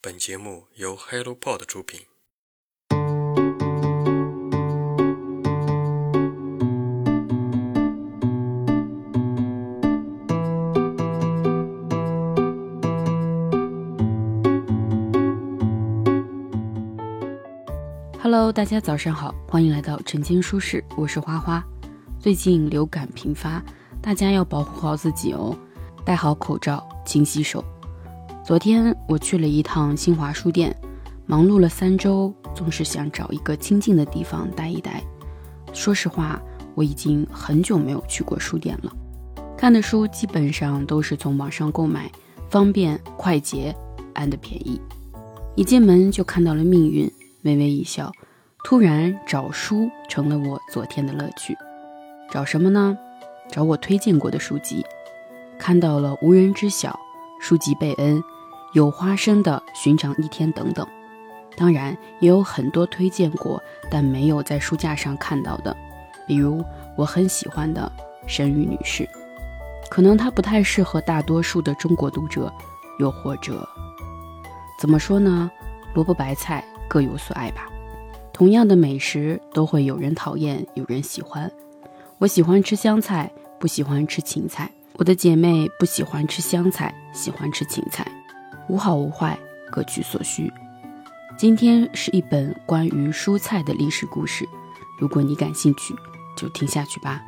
本节目由 HelloPod 出品。Hello，大家早上好，欢迎来到晨间舒适，我是花花。最近流感频发，大家要保护好自己哦，戴好口罩，勤洗手。昨天我去了一趟新华书店，忙碌了三周，总是想找一个清静的地方待一待。说实话，我已经很久没有去过书店了。看的书基本上都是从网上购买，方便、快捷，and 便宜。一进门就看到了命运，微微一笑。突然找书成了我昨天的乐趣。找什么呢？找我推荐过的书籍。看到了《无人知晓》，书籍贝恩。有花生的《寻常一天》等等，当然也有很多推荐过但没有在书架上看到的，比如我很喜欢的沈宇女士，可能她不太适合大多数的中国读者，又或者怎么说呢？萝卜白菜各有所爱吧。同样的美食都会有人讨厌，有人喜欢。我喜欢吃香菜，不喜欢吃芹菜。我的姐妹不喜欢吃香菜，喜欢吃芹菜。无好无坏，各取所需。今天是一本关于蔬菜的历史故事，如果你感兴趣，就听下去吧。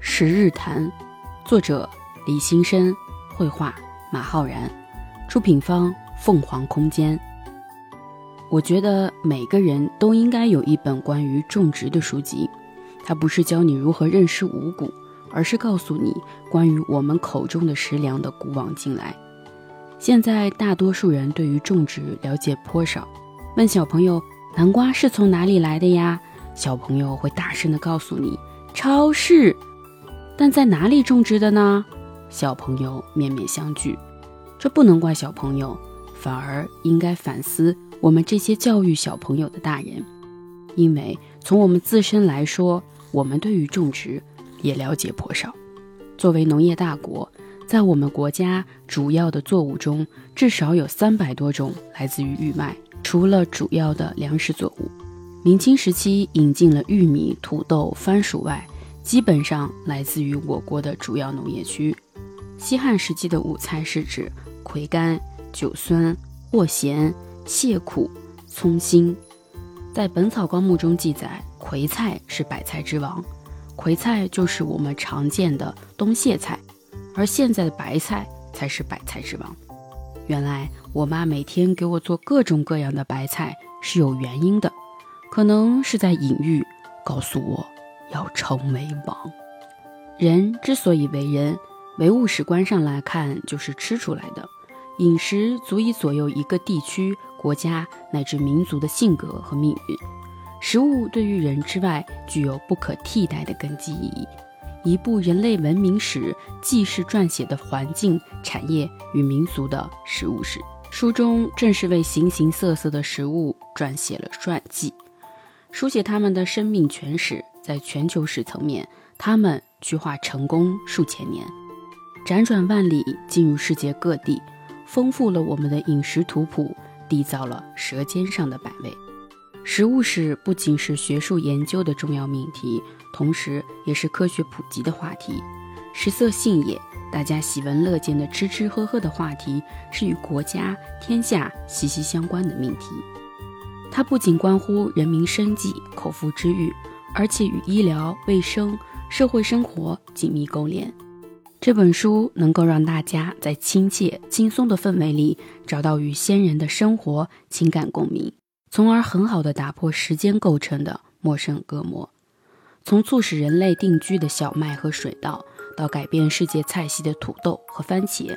《十日谈》，作者李新生，绘画马浩然，出品方凤凰空间。我觉得每个人都应该有一本关于种植的书籍，它不是教你如何认识五谷，而是告诉你关于我们口中的食粮的古往今来。现在大多数人对于种植了解颇少，问小朋友南瓜是从哪里来的呀？小朋友会大声的告诉你超市。但在哪里种植的呢？小朋友面面相觑。这不能怪小朋友，反而应该反思。我们这些教育小朋友的大人，因为从我们自身来说，我们对于种植也了解颇少。作为农业大国，在我们国家主要的作物中，至少有三百多种来自于玉麦。除了主要的粮食作物，明清时期引进了玉米、土豆、番薯外，基本上来自于我国的主要农业区。西汉时期的五菜是指葵干、韭酸、藿咸。蟹苦、葱辛，在《本草纲目》中记载，葵菜是百菜之王。葵菜就是我们常见的冬苋菜，而现在的白菜才是百菜之王。原来我妈每天给我做各种各样的白菜是有原因的，可能是在隐喻，告诉我要成为王。人之所以为人，唯物史观上来看，就是吃出来的。饮食足以左右一个地区。国家乃至民族的性格和命运，食物对于人之外具有不可替代的根基意义。一部人类文明史既是撰写的环境、产业与民俗的食物史，书中正是为形形色色的食物撰写了传记，书写他们的生命全史。在全球史层面，他们去化成功数千年，辗转万里进入世界各地，丰富了我们的饮食图谱。缔造了舌尖上的百味。食物史不仅是学术研究的重要命题，同时也是科学普及的话题。食色性也，大家喜闻乐见的吃吃喝喝的话题，是与国家天下息息相关的命题。它不仅关乎人民生计、口腹之欲，而且与医疗卫生、社会生活紧密勾连。这本书能够让大家在亲切、轻松的氛围里找到与先人的生活情感共鸣，从而很好的打破时间构成的陌生隔膜。从促使人类定居的小麦和水稻，到改变世界菜系的土豆和番茄，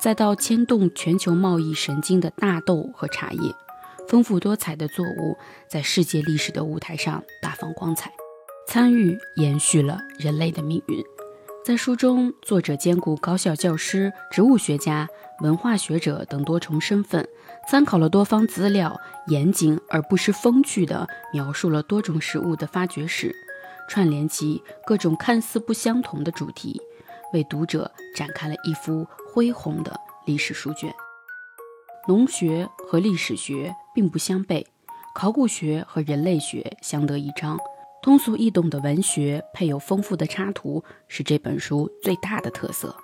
再到牵动全球贸易神经的大豆和茶叶，丰富多彩的作物在世界历史的舞台上大放光彩，参与延续了人类的命运。在书中，作者兼顾高校教师、植物学家、文化学者等多重身份，参考了多方资料，严谨而不失风趣地描述了多种食物的发掘史，串联起各种看似不相同的主题，为读者展开了一幅恢宏的历史书卷。农学和历史学并不相悖，考古学和人类学相得益彰。通俗易懂的文学配有丰富的插图，是这本书最大的特色。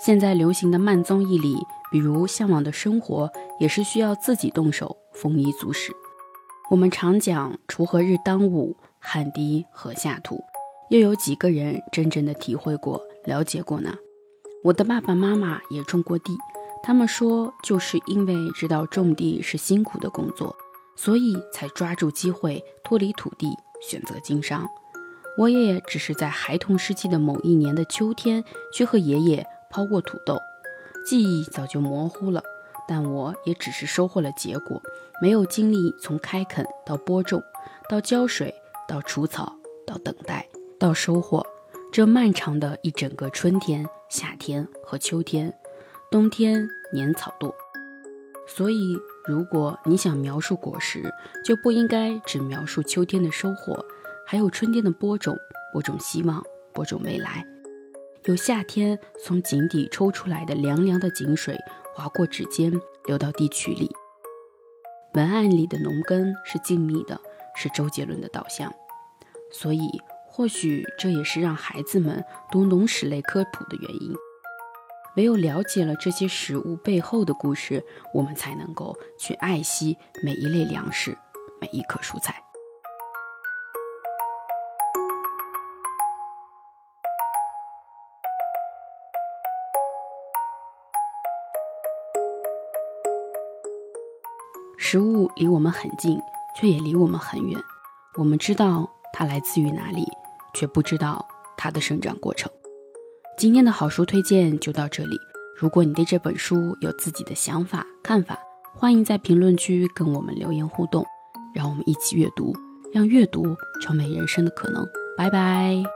现在流行的慢综艺里，比如《向往的生活》，也是需要自己动手，丰衣足食。我们常讲“锄禾日当午，汗滴禾下土”，又有几个人真正的体会过、了解过呢？我的爸爸妈妈也种过地，他们说，就是因为知道种地是辛苦的工作，所以才抓住机会脱离土地，选择经商。我也只是在孩童时期的某一年的秋天，去和爷爷。抛过土豆，记忆早就模糊了，但我也只是收获了结果，没有经历从开垦到播种，到浇水，到除草，到等待，到收获，这漫长的一整个春天、夏天和秋天，冬天年草垛。所以，如果你想描述果实，就不应该只描述秋天的收获，还有春天的播种，播种希望，播种未来。有夏天从井底抽出来的凉凉的井水，划过指尖流到地渠里。文案里的农耕是静谧的，是周杰伦的导向。所以，或许这也是让孩子们读农史类科普的原因。唯有了解了这些食物背后的故事，我们才能够去爱惜每一类粮食，每一颗蔬菜。食物离我们很近，却也离我们很远。我们知道它来自于哪里，却不知道它的生长过程。今天的好书推荐就到这里。如果你对这本书有自己的想法、看法，欢迎在评论区跟我们留言互动。让我们一起阅读，让阅读成为人生的可能。拜拜。